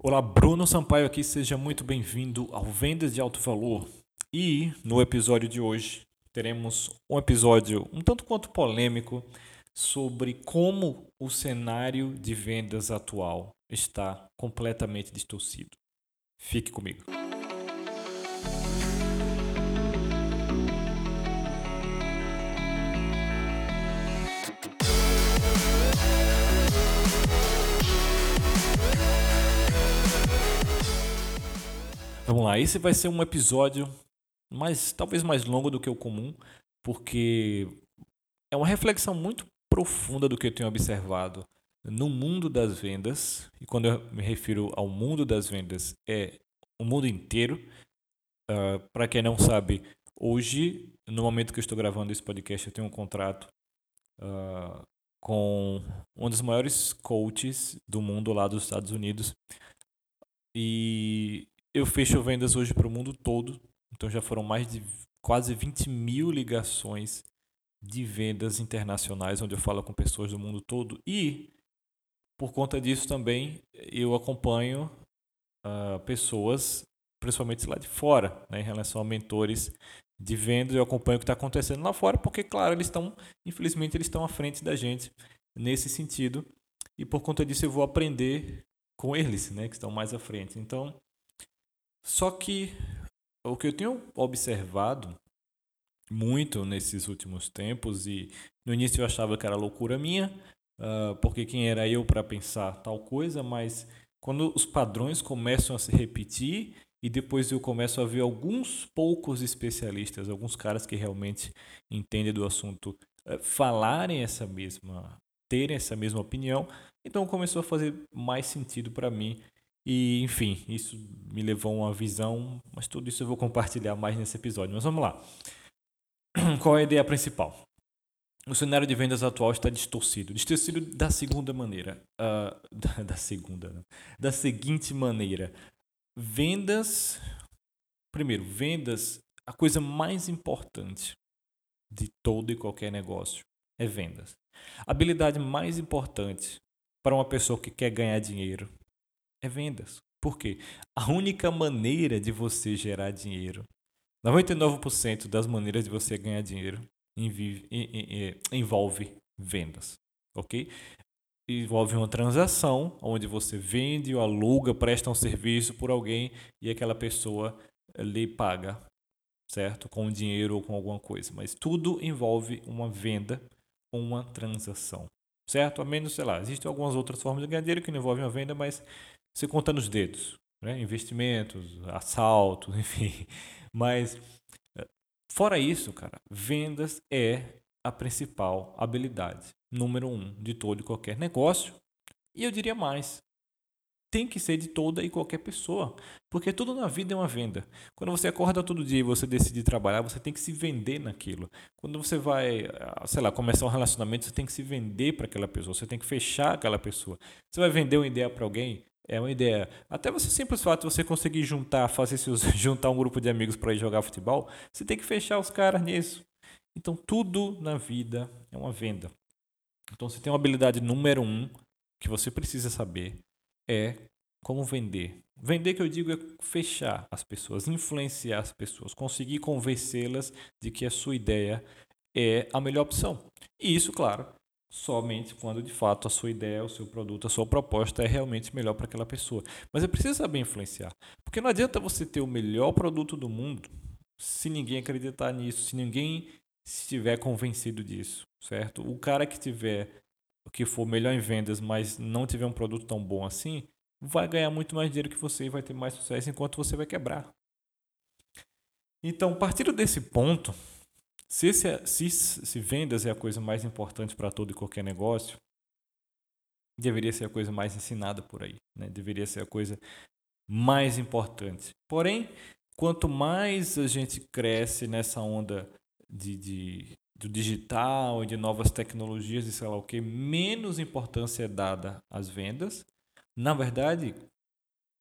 Olá, Bruno Sampaio aqui, seja muito bem-vindo ao Vendas de Alto Valor. E no episódio de hoje teremos um episódio um tanto quanto polêmico sobre como o cenário de vendas atual está completamente distorcido. Fique comigo. Vamos lá, esse vai ser um episódio mais talvez mais longo do que o comum, porque é uma reflexão muito profunda do que eu tenho observado no mundo das vendas. E quando eu me refiro ao mundo das vendas, é o mundo inteiro. Uh, ah, Para quem não sabe, hoje, no momento que eu estou gravando esse podcast, eu tenho um contrato uh, com um dos maiores coaches do mundo lá dos Estados Unidos. E eu fecho vendas hoje para o mundo todo, então já foram mais de quase 20 mil ligações de vendas internacionais, onde eu falo com pessoas do mundo todo. E, por conta disso também, eu acompanho uh, pessoas, principalmente lá de fora, né, em relação a mentores de vendas. Eu acompanho o que está acontecendo lá fora, porque, claro, eles estão, infelizmente, eles estão à frente da gente nesse sentido. E por conta disso eu vou aprender com eles, né, que estão mais à frente. Então, só que o que eu tenho observado muito nesses últimos tempos, e no início eu achava que era loucura minha, uh, porque quem era eu para pensar tal coisa, mas quando os padrões começam a se repetir e depois eu começo a ver alguns poucos especialistas, alguns caras que realmente entendem do assunto, uh, falarem essa mesma, terem essa mesma opinião, então começou a fazer mais sentido para mim e, enfim, isso me levou a uma visão, mas tudo isso eu vou compartilhar mais nesse episódio. Mas vamos lá. Qual é a ideia principal? O cenário de vendas atual está distorcido. Distorcido da segunda maneira. Uh, da, da, segunda. Não. Da seguinte maneira. Vendas. Primeiro, vendas. A coisa mais importante de todo e qualquer negócio é vendas. A habilidade mais importante para uma pessoa que quer ganhar dinheiro é vendas. Por quê? A única maneira de você gerar dinheiro, 99% das maneiras de você ganhar dinheiro envolve vendas, ok? Envolve uma transação onde você vende ou aluga, presta um serviço por alguém e aquela pessoa lhe paga, certo? Com dinheiro ou com alguma coisa. Mas tudo envolve uma venda uma transação, certo? A menos, sei lá, existem algumas outras formas de ganhar dinheiro que não envolvem a venda, mas você conta nos dedos, né? investimentos, assaltos, enfim. Mas eh, fora isso, cara, vendas é a principal habilidade número um de todo e qualquer negócio. E eu diria mais, tem que ser de toda e qualquer pessoa, porque tudo na vida é uma venda. Quando você acorda todo dia e você decide trabalhar, você tem que se vender naquilo. Quando você vai, ah, sei lá, começar um relacionamento, você tem que se vender para aquela pessoa, você tem que fechar aquela pessoa. Você vai vender uma ideia para alguém, é uma ideia. Até você simples fato você conseguir juntar, fazer seus, juntar um grupo de amigos para ir jogar futebol, você tem que fechar os caras nisso. Então tudo na vida é uma venda. Então você tem uma habilidade número um que você precisa saber é como vender. Vender que eu digo é fechar as pessoas, influenciar as pessoas, conseguir convencê-las de que a sua ideia é a melhor opção. E isso, claro, somente quando de fato a sua ideia, o seu produto, a sua proposta é realmente melhor para aquela pessoa. Mas é preciso saber influenciar, porque não adianta você ter o melhor produto do mundo se ninguém acreditar nisso, se ninguém estiver convencido disso, certo? O cara que tiver que for melhor em vendas, mas não tiver um produto tão bom assim, vai ganhar muito mais dinheiro que você e vai ter mais sucesso enquanto você vai quebrar. Então, partindo desse ponto, se, esse, é, se, se vendas é a coisa mais importante para todo e qualquer negócio, deveria ser a coisa mais ensinada por aí, né? deveria ser a coisa mais importante. Porém, quanto mais a gente cresce nessa onda de, de, do digital de novas tecnologias e sei lá o que, menos importância é dada às vendas. Na verdade,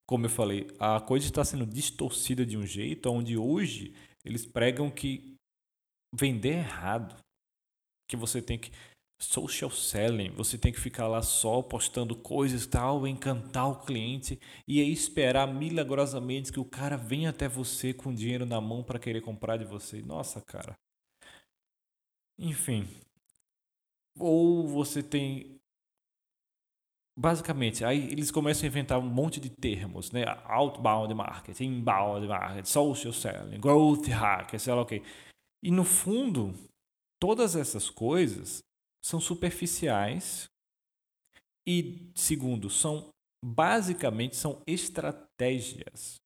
como eu falei, a coisa está sendo distorcida de um jeito onde hoje eles pregam que vender errado. Que você tem que social selling, você tem que ficar lá só postando coisas tal, encantar o cliente e aí esperar milagrosamente que o cara venha até você com dinheiro na mão para querer comprar de você. Nossa, cara. Enfim. Ou você tem basicamente, aí eles começam a inventar um monte de termos, né? Outbound marketing, inbound marketing, social selling, growth hacker, sei lá o okay. E no fundo, todas essas coisas são superficiais e, segundo, são basicamente são estratégias.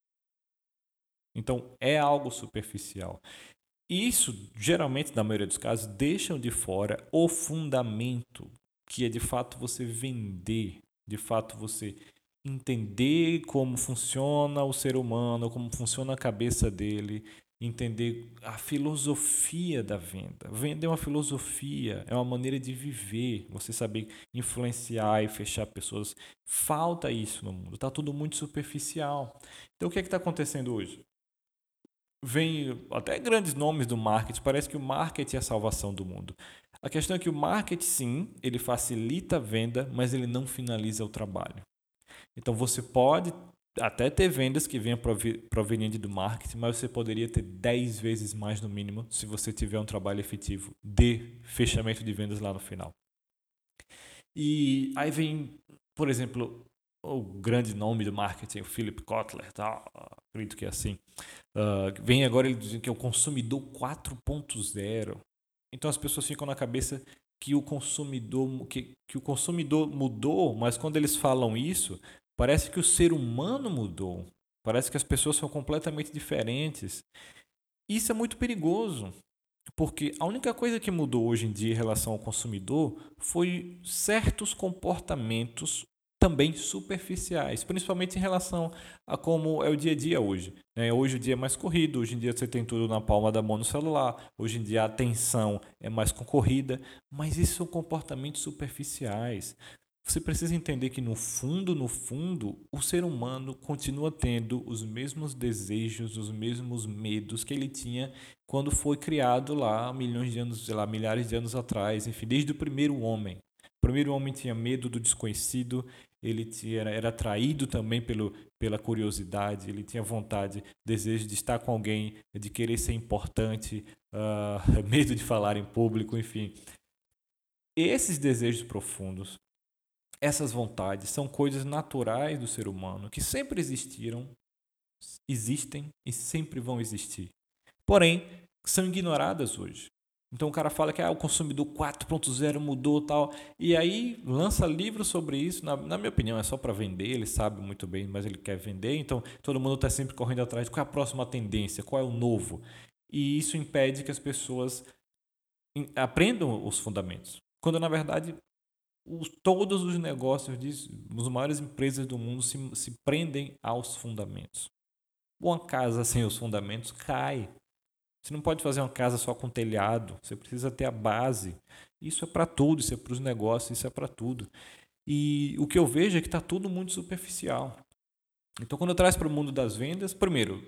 Então, é algo superficial. Isso, geralmente, na maioria dos casos, deixam de fora o fundamento, que é de fato você vender, de fato você entender como funciona o ser humano, como funciona a cabeça dele, entender a filosofia da venda. Venda é uma filosofia, é uma maneira de viver, você saber influenciar e fechar pessoas. Falta isso no mundo, está tudo muito superficial. Então o que é está acontecendo hoje? Vem até grandes nomes do marketing, parece que o marketing é a salvação do mundo. A questão é que o marketing, sim, ele facilita a venda, mas ele não finaliza o trabalho. Então você pode até ter vendas que venham provenientes do marketing, mas você poderia ter 10 vezes mais no mínimo se você tiver um trabalho efetivo de fechamento de vendas lá no final. E aí vem, por exemplo, o grande nome do marketing, o Philip Kotler, tá? acredito que é assim. Uh, vem agora ele dizendo que é o consumidor 4.0. Então as pessoas ficam na cabeça que o consumidor que, que o consumidor mudou, mas quando eles falam isso, Parece que o ser humano mudou. Parece que as pessoas são completamente diferentes. Isso é muito perigoso, porque a única coisa que mudou hoje em dia em relação ao consumidor foi certos comportamentos também superficiais, principalmente em relação a como é o dia a dia hoje. Né? Hoje o dia é mais corrido, hoje em dia você tem tudo na palma da mão no celular, hoje em dia a atenção é mais concorrida, mas isso são comportamentos superficiais. Você precisa entender que no fundo, no fundo, o ser humano continua tendo os mesmos desejos, os mesmos medos que ele tinha quando foi criado lá milhões de anos, sei lá, milhares de anos atrás, enfim, desde o primeiro homem. O primeiro homem tinha medo do desconhecido, ele tinha, era atraído também pelo, pela curiosidade, ele tinha vontade, desejo de estar com alguém, de querer ser importante, uh, medo de falar em público, enfim. Esses desejos profundos essas vontades são coisas naturais do ser humano que sempre existiram, existem e sempre vão existir. Porém, são ignoradas hoje. Então o cara fala que ah, o consumidor 4.0 mudou tal. E aí lança livros sobre isso. Na, na minha opinião, é só para vender. Ele sabe muito bem, mas ele quer vender. Então todo mundo está sempre correndo atrás qual é a próxima tendência, qual é o novo. E isso impede que as pessoas aprendam os fundamentos. Quando na verdade os, todos os negócios das maiores empresas do mundo se, se prendem aos fundamentos. Uma casa sem os fundamentos cai. Você não pode fazer uma casa só com telhado. Você precisa ter a base. Isso é para tudo. Isso é para os negócios. Isso é para tudo. E o que eu vejo é que está tudo muito superficial. Então, quando eu traz para o mundo das vendas, primeiro,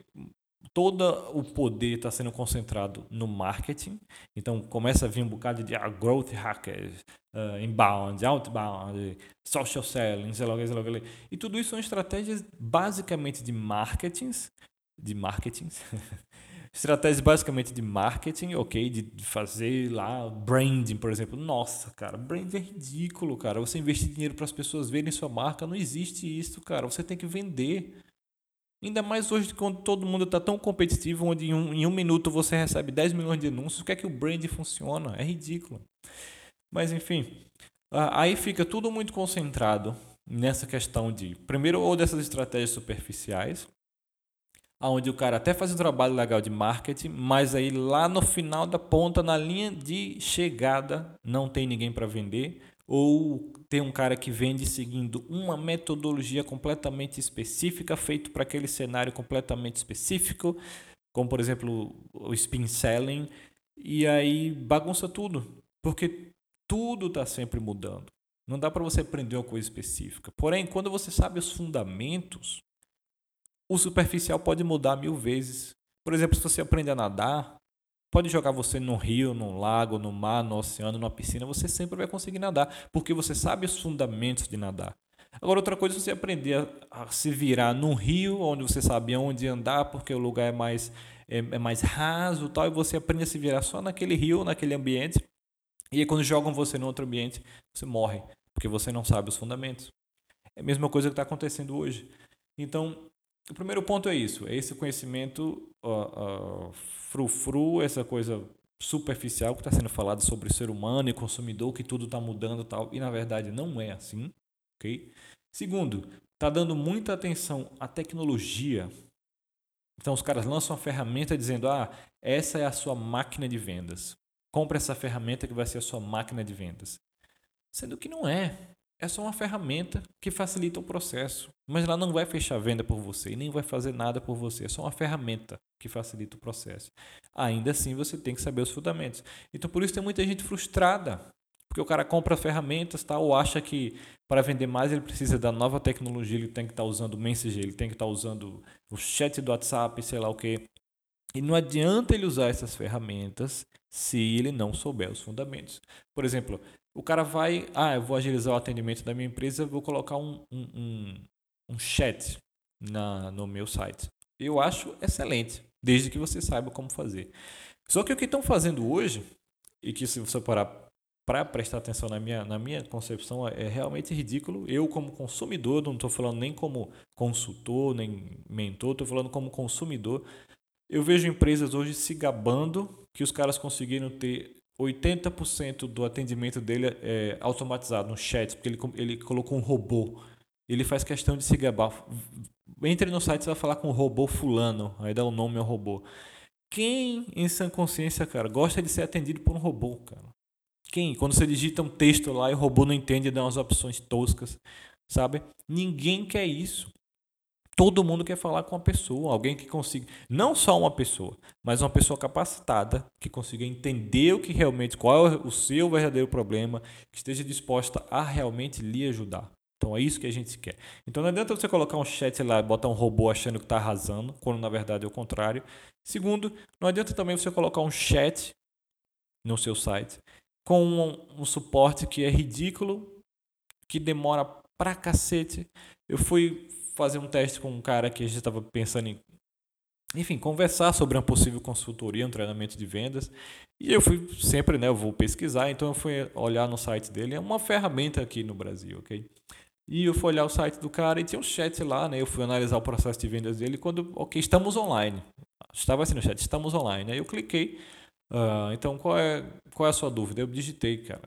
todo o poder está sendo concentrado no marketing. Então começa a vir um bocado de ah, growth hackers, uh, inbound, outbound, social selling. E tudo isso são estratégias basicamente de marketing, de marketing. estratégias basicamente de marketing, ok? De, fazer lá branding, por exemplo. Nossa, cara, branding é ridículo, cara. Você investir dinheiro para as pessoas verem sua marca, não existe isso, cara. Você tem que vender. Ainda mais hoje, quando todo mundo está tão competitivo, onde em um, em um, minuto você recebe 10 milhões de anúncios, o que é que o brand funciona? É ridículo. Mas, enfim, aí fica tudo muito concentrado nessa questão de, primeiro, ou dessas estratégias superficiais, onde o cara até faz um trabalho legal de marketing, mas aí lá no final da ponta, na linha de chegada, não tem ninguém para vender, ou tem um cara que vende seguindo uma metodologia completamente específica, feito para aquele cenário completamente específico, como por exemplo o spin selling, e aí bagunça tudo, porque tudo está sempre mudando. Não dá para você aprender uma coisa específica. Porém, quando você sabe os fundamentos, o superficial pode mudar mil vezes. Por exemplo, se você aprende a nadar, Pode jogar você no rio, no lago, no mar, no oceano, numa piscina, você sempre vai conseguir nadar, porque você sabe os fundamentos de nadar. Agora, outra coisa é você aprender a, a se virar num rio, onde você sabe onde andar, porque o lugar é mais, é, é mais raso tal, e você aprende a se virar só naquele rio, naquele ambiente. E aí, quando jogam você em outro ambiente, você morre, porque você não sabe os fundamentos. É a mesma coisa que está acontecendo hoje. Então, o primeiro ponto é isso, é esse conhecimento uh, uh, frufru, essa coisa superficial que está sendo falado sobre o ser humano e consumidor, que tudo está mudando tal, e na verdade não é assim, ok? Segundo, está dando muita atenção à tecnologia. Então os caras lançam uma ferramenta dizendo, ah, essa é a sua máquina de vendas. Compre essa ferramenta que vai ser a sua máquina de vendas. Sendo que não é é só uma ferramenta que facilita o processo. Mas ela não vai fechar a venda por você e nem vai fazer nada por você. É só uma ferramenta que facilita o processo. Ainda assim, você tem que saber os fundamentos. Então, por isso tem muita gente frustrada. Porque o cara compra ferramentas tal, ou acha que para vender mais ele precisa da nova tecnologia, ele tem que estar tá usando o Messenger, ele tem que estar tá usando o chat do WhatsApp, sei lá o que. E não adianta ele usar essas ferramentas se ele não souber os fundamentos. Por exemplo, o cara vai, ah, eu vou agilizar o atendimento da minha empresa, vou colocar um, um, um, um chat na, no meu site. Eu acho excelente, desde que você saiba como fazer. Só que o que estão fazendo hoje, e que se você parar para prestar atenção na minha, na minha concepção, é, é realmente ridículo. Eu, como consumidor, não estou falando nem como consultor, nem mentor, estou falando como consumidor. Eu vejo empresas hoje se gabando que os caras conseguiram ter 80% do atendimento dele é automatizado no chat, porque ele, ele colocou um robô. Ele faz questão de se gabar. Entre no site, você vai falar com o robô fulano, aí dá o um nome ao robô. Quem, em sã consciência, cara, gosta de ser atendido por um robô, cara? Quem? Quando você digita um texto lá e o robô não entende e dá umas opções toscas, sabe? Ninguém quer isso. Todo mundo quer falar com uma pessoa, alguém que consiga, não só uma pessoa, mas uma pessoa capacitada, que consiga entender o que realmente, qual é o seu verdadeiro problema, que esteja disposta a realmente lhe ajudar. Então é isso que a gente quer. Então não adianta você colocar um chat lá e botar um robô achando que está arrasando, quando na verdade é o contrário. Segundo, não adianta também você colocar um chat no seu site com um, um suporte que é ridículo, que demora pra cacete. Eu fui fazer um teste com um cara que a gente estava pensando em, enfim, conversar sobre uma possível consultoria, um treinamento de vendas. E eu fui sempre, né, eu vou pesquisar, então eu fui olhar no site dele, é uma ferramenta aqui no Brasil, ok? E eu fui olhar o site do cara e tinha um chat lá, né? Eu fui analisar o processo de vendas dele quando, ok, estamos online. Estava assim no chat, estamos online. Aí eu cliquei. Uh, então, qual é, qual é a sua dúvida? Eu digitei, cara.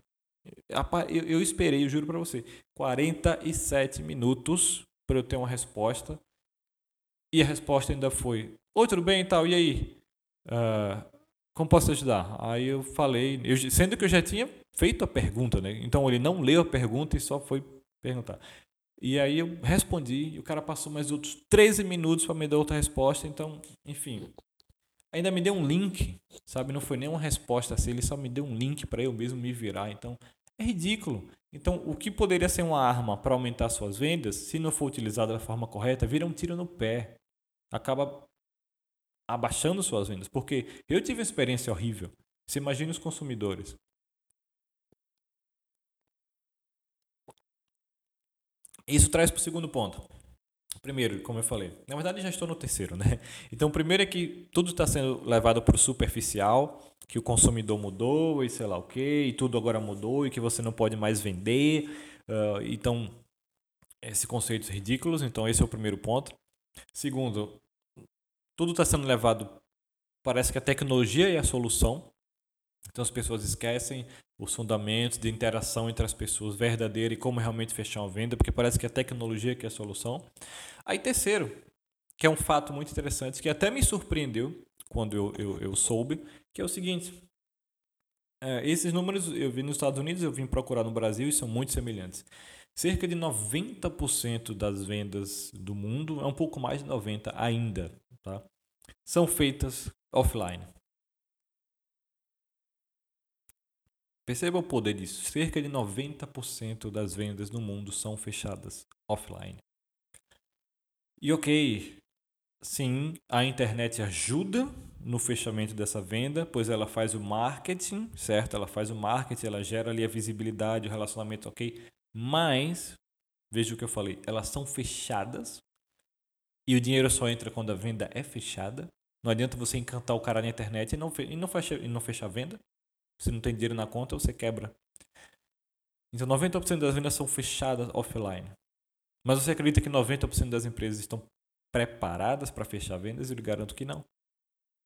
Eu, eu esperei, eu juro para você, 47 minutos para eu ter uma resposta. E a resposta ainda foi: Oi, tudo bem e tal, e aí? Uh, como posso te ajudar? Aí eu falei, eu, sendo que eu já tinha feito a pergunta, né? Então ele não leu a pergunta e só foi perguntar. E aí eu respondi e o cara passou mais outros 13 minutos para me dar outra resposta. Então, enfim, ainda me deu um link, sabe? Não foi nem uma resposta assim, ele só me deu um link para eu mesmo me virar. Então, é ridículo. Então, o que poderia ser uma arma para aumentar suas vendas, se não for utilizado da forma correta, vira um tiro no pé. Acaba abaixando suas vendas. Porque eu tive uma experiência horrível. Você imagina os consumidores. Isso traz para o segundo ponto. Primeiro, como eu falei, na verdade já estou no terceiro, né? Então, primeiro é que tudo está sendo levado para o superficial que o consumidor mudou e sei lá o que, e tudo agora mudou e que você não pode mais vender. Uh, então, esses conceitos ridículos. Então, esse é o primeiro ponto. Segundo, tudo está sendo levado. Parece que a tecnologia é a solução. Então, as pessoas esquecem os fundamentos de interação entre as pessoas verdadeira e como realmente fechar uma venda, porque parece que a tecnologia que é a solução. Aí, terceiro, que é um fato muito interessante, que até me surpreendeu quando eu, eu, eu soube, que é o seguinte. É, esses números eu vi nos Estados Unidos, eu vim procurar no Brasil e são muito semelhantes. Cerca de 90% das vendas do mundo, é um pouco mais de 90% ainda, tá? são feitas offline. Perceba o poder disso. Cerca de 90% das vendas no mundo são fechadas offline. E ok, sim, a internet ajuda no fechamento dessa venda, pois ela faz o marketing, certo? Ela faz o marketing, ela gera ali a visibilidade, o relacionamento, ok? Mas, veja o que eu falei, elas são fechadas e o dinheiro só entra quando a venda é fechada. Não adianta você encantar o cara na internet e não, e não, fecha, e não fechar a venda. Se não tem dinheiro na conta, você quebra. Então, 90% das vendas são fechadas offline. Mas você acredita que 90% das empresas estão preparadas para fechar vendas? Eu lhe garanto que não.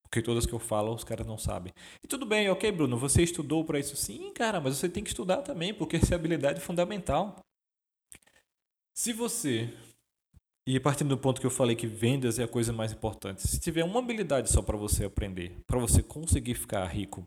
Porque todas que eu falo, os caras não sabem. E tudo bem, ok, Bruno, você estudou para isso? Sim, cara, mas você tem que estudar também, porque essa é habilidade fundamental. Se você e partindo do ponto que eu falei que vendas é a coisa mais importante, se tiver uma habilidade só para você aprender, para você conseguir ficar rico,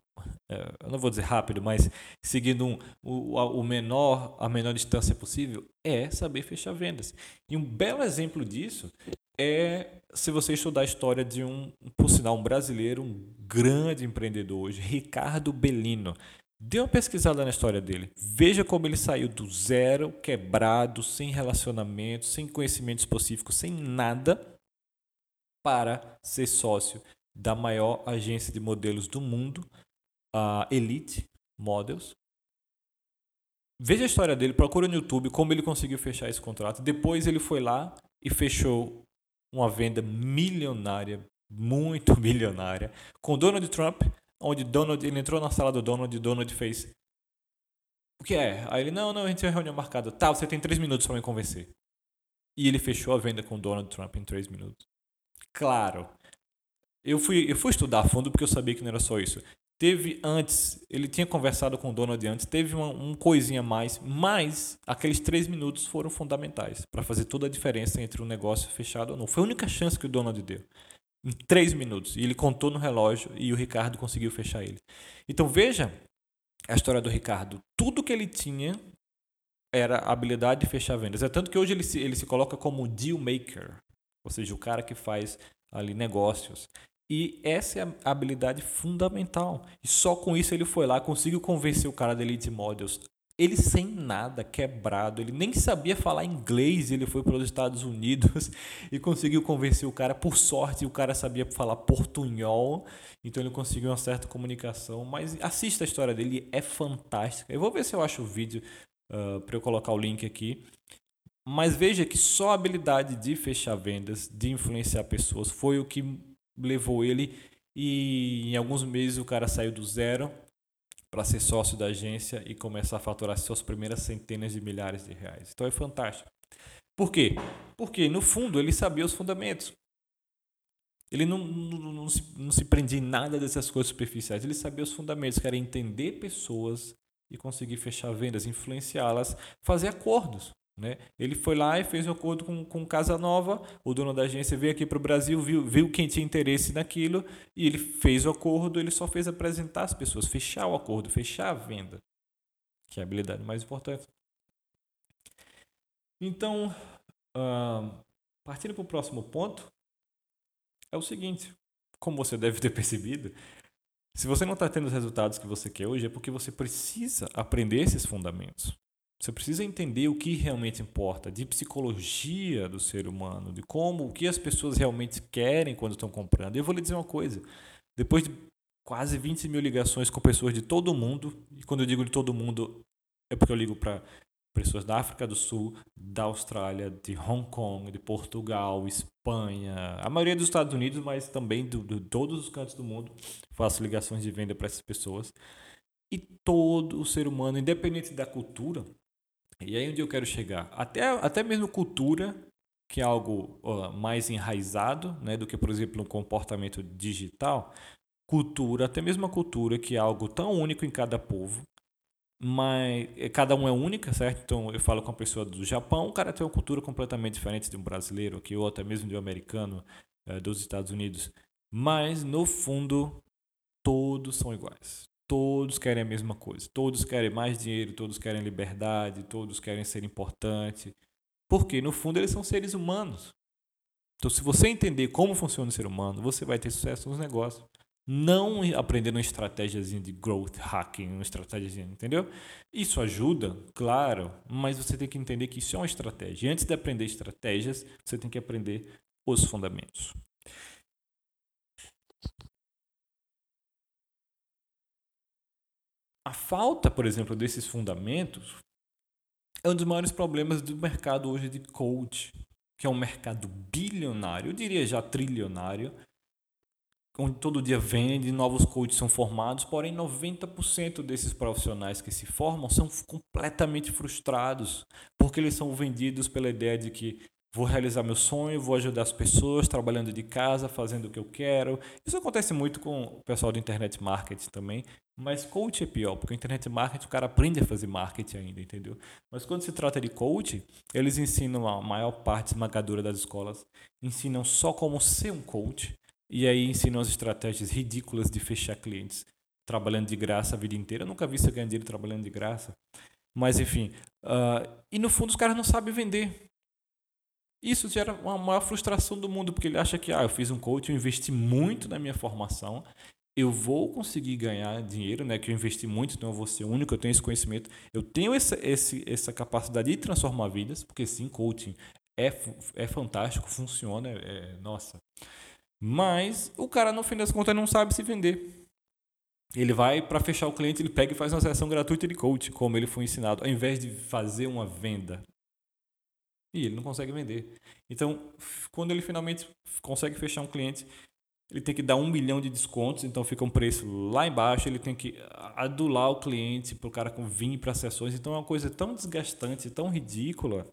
é, eu não vou dizer rápido, mas seguindo um, o, o menor, a menor distância possível, é saber fechar vendas. E um belo exemplo disso é se você estudar a história de um, por sinal, um brasileiro, um grande empreendedor hoje, Ricardo Bellino. Dê uma pesquisada na história dele. Veja como ele saiu do zero, quebrado, sem relacionamento, sem conhecimento específico, sem nada, para ser sócio da maior agência de modelos do mundo, a Elite Models. Veja a história dele, procura no YouTube como ele conseguiu fechar esse contrato. Depois ele foi lá e fechou uma venda milionária, muito milionária, com Donald Trump onde Donald, ele entrou na sala do Donald e Donald fez o que é? Aí ele, não, não, a gente tem uma reunião marcada. Tá, você tem três minutos para me convencer. E ele fechou a venda com Donald Trump em três minutos. Claro. Eu fui, eu fui estudar a fundo porque eu sabia que não era só isso. Teve antes, ele tinha conversado com o Donald antes, teve uma, um coisinha a mais, mas aqueles três minutos foram fundamentais para fazer toda a diferença entre um negócio fechado ou não. Foi a única chance que o Donald deu em três minutos. E ele contou no relógio e o Ricardo conseguiu fechar ele. Então veja a história do Ricardo. Tudo que ele tinha era a habilidade de fechar vendas. É tanto que hoje ele se, ele se coloca como deal maker, ou seja, o cara que faz ali negócios. E essa é a habilidade fundamental. E só com isso ele foi lá, conseguiu convencer o cara da Elite Models ele sem nada, quebrado, ele nem sabia falar inglês, ele foi para os Estados Unidos e conseguiu convencer o cara. Por sorte, o cara sabia falar portunhol, então ele conseguiu uma certa comunicação. Mas assista a história dele, é fantástica. Eu vou ver se eu acho o vídeo uh, para eu colocar o link aqui. Mas veja que só a habilidade de fechar vendas, de influenciar pessoas, foi o que levou ele. E em alguns meses o cara saiu do zero para ser sócio da agência e começar a faturar suas primeiras centenas de milhares de reais. Então é fantástico. Por quê? Porque no fundo ele sabia os fundamentos. Ele não, não, não, se, não se prendia em nada dessas coisas superficiais. Ele sabia os fundamentos, que era entender pessoas e conseguir fechar vendas, influenciá-las, fazer acordos. Né? Ele foi lá e fez um acordo com, com Casa Nova, o dono da agência veio aqui para o Brasil, viu, viu quem tinha interesse naquilo e ele fez o acordo, ele só fez apresentar as pessoas, fechar o acordo, fechar a venda, que é a habilidade mais importante. Então, uh, partindo para o próximo ponto, é o seguinte, como você deve ter percebido, se você não está tendo os resultados que você quer hoje, é porque você precisa aprender esses fundamentos. Você precisa entender o que realmente importa, de psicologia do ser humano, de como, o que as pessoas realmente querem quando estão comprando. Eu vou lhe dizer uma coisa: depois de quase 20 mil ligações com pessoas de todo mundo, e quando eu digo de todo mundo, é porque eu ligo para pessoas da África do Sul, da Austrália, de Hong Kong, de Portugal, Espanha, a maioria dos Estados Unidos, mas também de todos os cantos do mundo, faço ligações de venda para essas pessoas. E todo o ser humano, independente da cultura, e aí onde eu quero chegar? Até, até mesmo cultura, que é algo mais enraizado né, do que, por exemplo, um comportamento digital. Cultura, até mesmo a cultura, que é algo tão único em cada povo, mas eh, cada um é única, certo? Então eu falo com uma pessoa do Japão, o cara tem uma cultura completamente diferente de um brasileiro aqui, ou até mesmo de um americano uh, dos Estados Unidos. Mas no fundo, todos são iguais todos querem a mesma coisa. Todos querem mais dinheiro, todos querem liberdade, todos querem ser importante. Porque, no fundo, eles são seres humanos. Então, se você entender como funciona o ser humano, você vai ter sucesso nos negócios. Não aprendendo uma estratégia de growth hacking, uma estratégia, entendeu? Isso ajuda, claro, mas você tem que entender que isso é uma estratégia. E antes de aprender estratégias, você tem que aprender os fundamentos. A falta, por exemplo, desses fundamentos é um dos maiores problemas do mercado hoje de coach, que é um mercado bilionário, eu diria já trilionário, onde todo dia vende, novos coaches são formados, porém 90% desses profissionais que se formam são completamente frustrados, porque eles são vendidos pela ideia de que vou realizar meu sonho, vou ajudar as pessoas trabalhando de casa, fazendo o que eu quero. Isso acontece muito com o pessoal do internet marketing também, mas coach é pior, porque o internet marketing o cara aprende a fazer marketing ainda, entendeu? Mas quando se trata de coach, eles ensinam a maior parte esmagadora das escolas, ensinam só como ser um coach e aí ensinam as estratégias ridículas de fechar clientes trabalhando de graça a vida inteira. Eu nunca vi você ganhar dinheiro trabalhando de graça. Mas enfim, uh, e no fundo os caras não sabem vender. Isso gera uma maior frustração do mundo, porque ele acha que ah, eu fiz um coach, eu investi muito na minha formação, eu vou conseguir ganhar dinheiro, né? Que eu investi muito, então eu vou ser único, eu tenho esse conhecimento, eu tenho essa, esse, essa capacidade de transformar vidas, porque sim, coaching é, é fantástico, funciona, é, é nossa. Mas o cara, no fim das contas, não sabe se vender. Ele vai para fechar o cliente, ele pega e faz uma sessão gratuita de coach, como ele foi ensinado, ao invés de fazer uma venda. E ele não consegue vender. Então, quando ele finalmente consegue fechar um cliente, ele tem que dar um milhão de descontos, então fica um preço lá embaixo, ele tem que adular o cliente para o cara vir para sessões. Então é uma coisa tão desgastante, tão ridícula,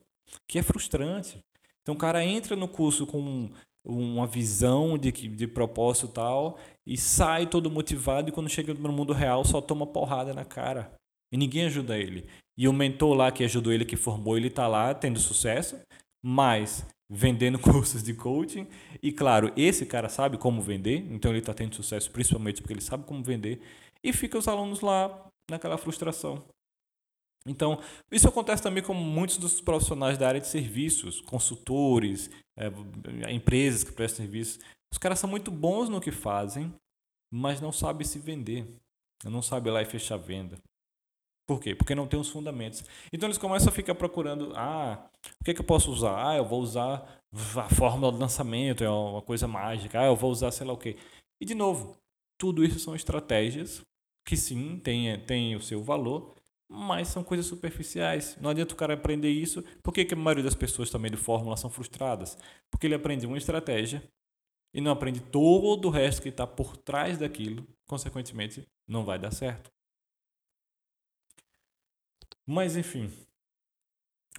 que é frustrante. Então o cara entra no curso com uma visão de, de propósito tal e sai todo motivado e quando chega no mundo real só toma porrada na cara e ninguém ajuda ele. E o mentor lá que ajudou ele, que formou, ele está lá tendo sucesso, mas vendendo cursos de coaching. E claro, esse cara sabe como vender, então ele está tendo sucesso principalmente porque ele sabe como vender. E fica os alunos lá naquela frustração. Então, isso acontece também com muitos dos profissionais da área de serviços, consultores, é, empresas que prestam serviços. Os caras são muito bons no que fazem, mas não sabem se vender. Não sabem lá e fechar venda. Por quê? Porque não tem os fundamentos. Então eles começam a ficar procurando, ah, o que, é que eu posso usar? Ah, eu vou usar a fórmula do lançamento, é uma coisa mágica. Ah, eu vou usar sei lá o quê. E de novo, tudo isso são estratégias que sim, têm tem o seu valor, mas são coisas superficiais. Não adianta o cara aprender isso. Por que, que a maioria das pessoas também de fórmula são frustradas? Porque ele aprende uma estratégia e não aprende todo o resto que está por trás daquilo. Consequentemente, não vai dar certo. Mas enfim.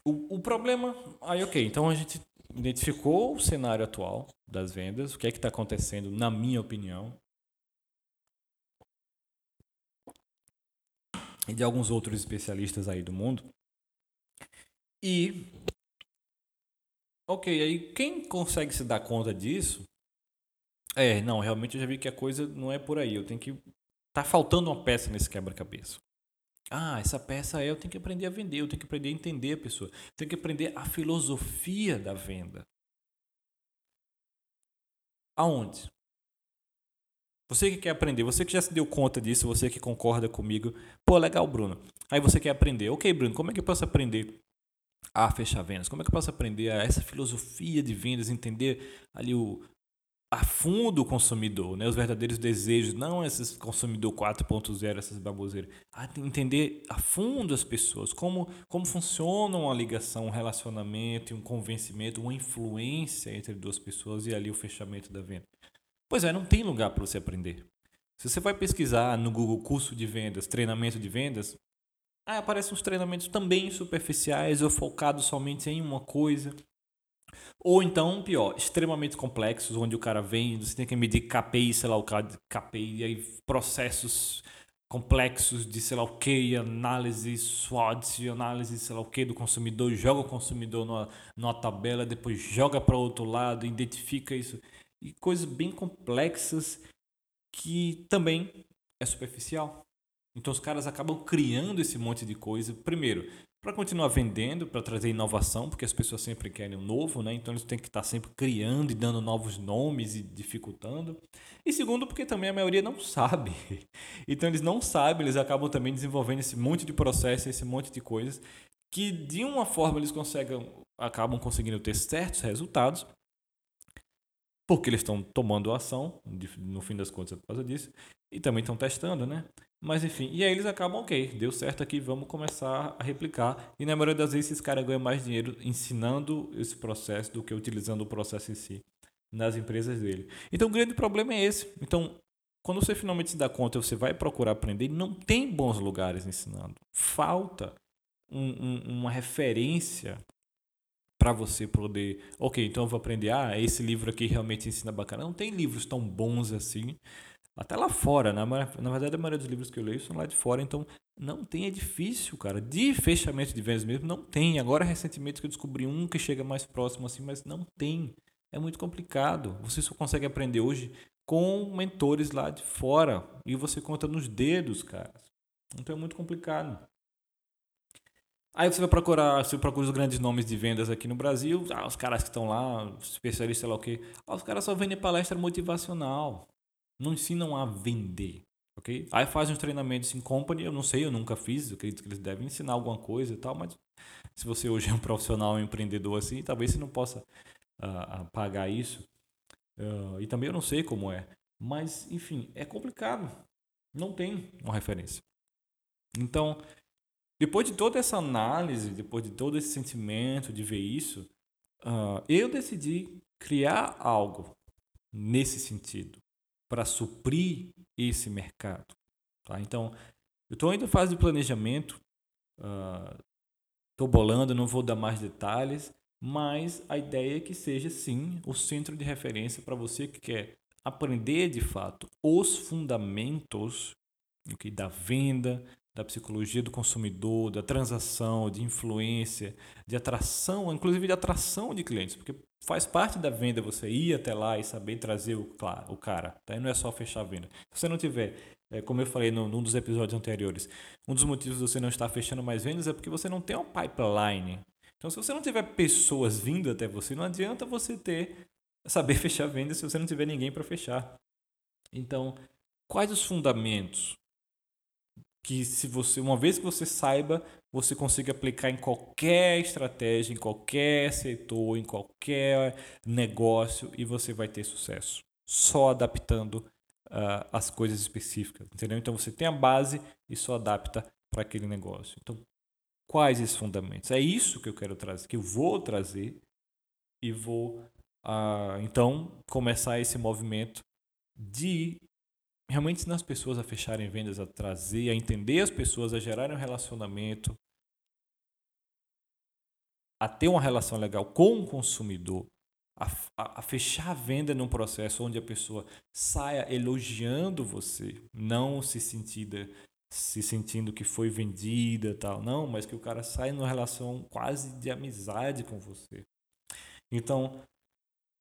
O, o problema. Aí, ok. Então a gente identificou o cenário atual das vendas, o que é que está acontecendo, na minha opinião. e de alguns outros especialistas aí do mundo. E ok, aí quem consegue se dar conta disso? É, não, realmente eu já vi que a coisa não é por aí. Eu tenho que tá faltando uma peça nesse quebra-cabeça. Ah, essa peça é eu tenho que aprender a vender, eu tenho que aprender a entender a pessoa, eu tenho que aprender a filosofia da venda. Aonde? Você que quer aprender, você que já se deu conta disso, você que concorda comigo, pô, legal, Bruno. Aí você quer aprender. Ok, Bruno, como é que eu posso aprender a fechar vendas? Como é que eu posso aprender a essa filosofia de vendas, entender ali o a fundo o consumidor, né? os verdadeiros desejos, não esses consumidor 4.0, essas baboseiras. A entender a fundo as pessoas, como, como funciona uma ligação, um relacionamento, um convencimento, uma influência entre duas pessoas e ali o fechamento da venda. Pois é, não tem lugar para você aprender. Se você vai pesquisar no Google curso de vendas, treinamento de vendas, aí aparecem uns treinamentos também superficiais ou focados somente em uma coisa. Ou então, pior, extremamente complexos, onde o cara vem, você tem que medir KPI, sei lá o KPI, e aí processos complexos de sei lá o que, análise SWOT, análise sei lá o que do consumidor, joga o consumidor numa, numa tabela, depois joga para outro lado, identifica isso e coisas bem complexas que também é superficial. Então os caras acabam criando esse monte de coisa, primeiro, para continuar vendendo, para trazer inovação, porque as pessoas sempre querem um novo, né? Então eles têm que estar sempre criando e dando novos nomes e dificultando. E segundo, porque também a maioria não sabe. Então eles não sabem, eles acabam também desenvolvendo esse monte de processos, esse monte de coisas que de uma forma eles conseguem acabam conseguindo ter certos resultados, porque eles estão tomando ação, no fim das contas é por causa disso, e também estão testando, né? Mas enfim, e aí eles acabam, ok, deu certo aqui, vamos começar a replicar. E na maioria das vezes esses caras ganham mais dinheiro ensinando esse processo do que utilizando o processo em si nas empresas dele. Então o grande problema é esse. Então, quando você finalmente se dá conta, você vai procurar aprender, não tem bons lugares ensinando. Falta um, um, uma referência para você poder, ok, então eu vou aprender, ah, esse livro aqui realmente ensina bacana. Não tem livros tão bons assim até lá fora, na, né? na verdade a maioria dos livros que eu leio são lá de fora, então não tem, é difícil, cara. De fechamento de vendas mesmo, não tem. Agora recentemente que eu descobri um que chega mais próximo assim, mas não tem. É muito complicado. Você só consegue aprender hoje com mentores lá de fora e você conta nos dedos, cara. Então é muito complicado. Aí você vai procurar, você procura os grandes nomes de vendas aqui no Brasil, ah, os caras que estão lá, especialistas, sei lá o quê. Ah, os caras só vendem palestra motivacional não ensinam a vender, ok? Aí fazem os treinamentos em company, eu não sei, eu nunca fiz, eu acredito que eles devem ensinar alguma coisa e tal, mas se você hoje é um profissional, um empreendedor assim, talvez você não possa uh, pagar isso. Uh, e também eu não sei como é. Mas, enfim, é complicado. Não tem uma referência. Então, depois de toda essa análise, depois de todo esse sentimento de ver isso, uh, eu decidi criar algo nesse sentido para suprir esse mercado. Tá? Então, eu estou ainda em fase de planejamento, estou uh, bolando, não vou dar mais detalhes, mas a ideia é que seja sim o centro de referência para você que quer aprender de fato os fundamentos okay, da venda, da psicologia do consumidor, da transação, de influência, de atração, inclusive de atração de clientes, porque faz parte da venda você ir até lá e saber trazer o, o cara, tá? Não é só fechar a venda. Se você não tiver, é, como eu falei no, num dos episódios anteriores, um dos motivos de você não estar fechando mais vendas é porque você não tem um pipeline. Então, se você não tiver pessoas vindo até você, não adianta você ter saber fechar vendas se você não tiver ninguém para fechar. Então, quais os fundamentos que se você uma vez que você saiba você consiga aplicar em qualquer estratégia, em qualquer setor, em qualquer negócio e você vai ter sucesso. Só adaptando uh, as coisas específicas, entendeu? Então você tem a base e só adapta para aquele negócio. Então, quais esses fundamentos? É isso que eu quero trazer, que eu vou trazer e vou uh, então começar esse movimento de realmente ensinar as pessoas a fecharem vendas, a trazer, a entender as pessoas, a gerarem um relacionamento, a ter uma relação legal com o consumidor, a, a, a, fechar a venda num processo onde a pessoa saia elogiando você, não se sentindo, se sentindo que foi vendida tal, não, mas que o cara saia numa relação quase de amizade com você. Então,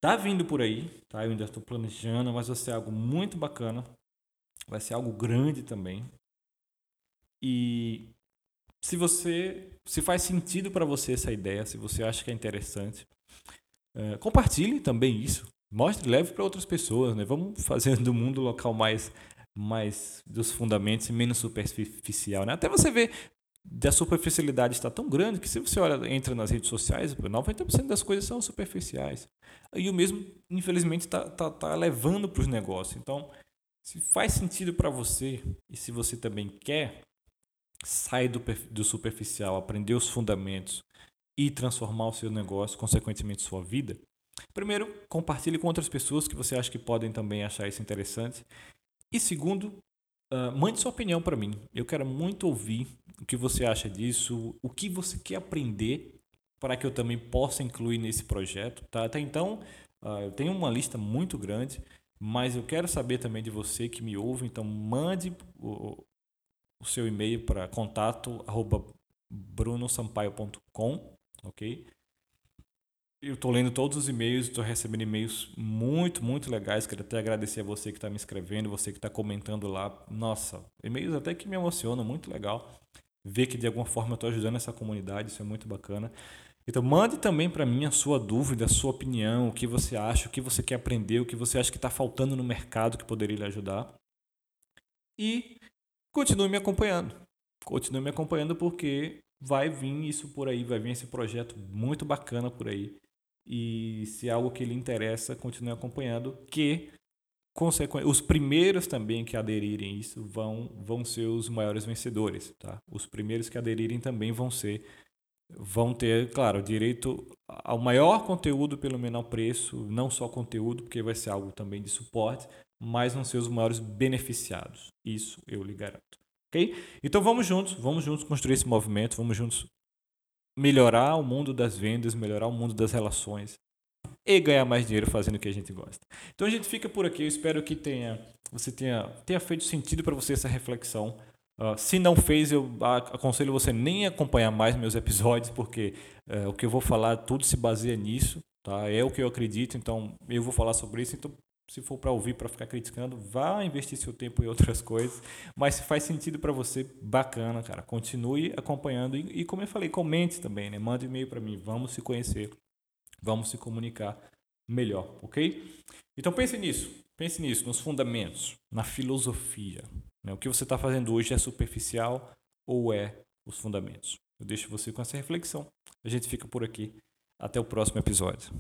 tá vindo por aí, tá? Eu ainda estou planejando, mas vai ser algo muito bacana vai ser algo grande também. E se você, se faz sentido para você essa ideia, se você acha que é interessante, é, compartilhe também isso. Mostre, leve para outras pessoas, né? Vamos fazer do mundo local mais mais dos fundamentos e menos superficial, né? Até você ver da superficialidade está tão grande que se você olha, entra nas redes sociais, 90% das coisas são superficiais. E o mesmo, infelizmente, está tá, tá levando para os negócios. Então, se faz sentido para você e se você também quer, sair do, do superficial, aprender os fundamentos e transformar o seu negócio, consequentemente sua vida. Primeiro, compartilhe com outras pessoas que você acha que podem também achar isso interessante. E segundo, uh, mande sua opinião para mim. Eu quero muito ouvir o que você acha disso, o que você quer aprender para que eu também possa incluir nesse projeto. Tá? Até então, uh, eu tenho uma lista muito grande. Mas eu quero saber também de você que me ouve, então mande o, o seu e-mail para contato arroba brunosampaio.com, ok? Eu estou lendo todos os e-mails, estou recebendo e-mails muito, muito legais. Quero até agradecer a você que está me escrevendo, você que está comentando lá. Nossa, e-mails até que me emocionam, muito legal. Ver que de alguma forma eu estou ajudando essa comunidade, isso é muito bacana. Então mande também para mim a sua dúvida, a sua opinião, o que você acha, o que você quer aprender, o que você acha que está faltando no mercado que poderia lhe ajudar. E continue me acompanhando. Continue me acompanhando porque vai vir isso por aí, vai vir esse projeto muito bacana por aí. E se é algo que lhe interessa, continue acompanhando, que os primeiros também que aderirem isso vão, vão ser os maiores vencedores, tá? Os primeiros que aderirem também vão ser vão ter, claro, direito ao maior conteúdo pelo menor preço, não só conteúdo, porque vai ser algo também de suporte, mas vão ser os maiores beneficiados. Isso eu lhe garanto. Ok? Então vamos juntos, vamos juntos construir esse movimento, vamos juntos melhorar o mundo das vendas, melhorar o mundo das relações e ganhar mais dinheiro fazendo o que a gente gosta. Então a gente fica por aqui. Eu espero que tenha você tenha, tenha feito sentido para você essa reflexão. Uh, se não fez, eu aconselho você nem acompanhar mais meus episódios, porque uh, o que eu vou falar tudo se baseia nisso, tá? É o que eu acredito, então eu vou falar sobre isso. Então, se for para ouvir, para ficar criticando, vá investir seu tempo em outras coisas. Mas se faz sentido para você, bacana, cara. Continue acompanhando e, e, como eu falei, comente também, né? Mande um e-mail para mim. Vamos se conhecer, vamos se comunicar melhor, ok? Então pense nisso, pense nisso, nos fundamentos, na filosofia. Né? O que você está fazendo hoje é superficial ou é os fundamentos? Eu deixo você com essa reflexão. A gente fica por aqui. Até o próximo episódio.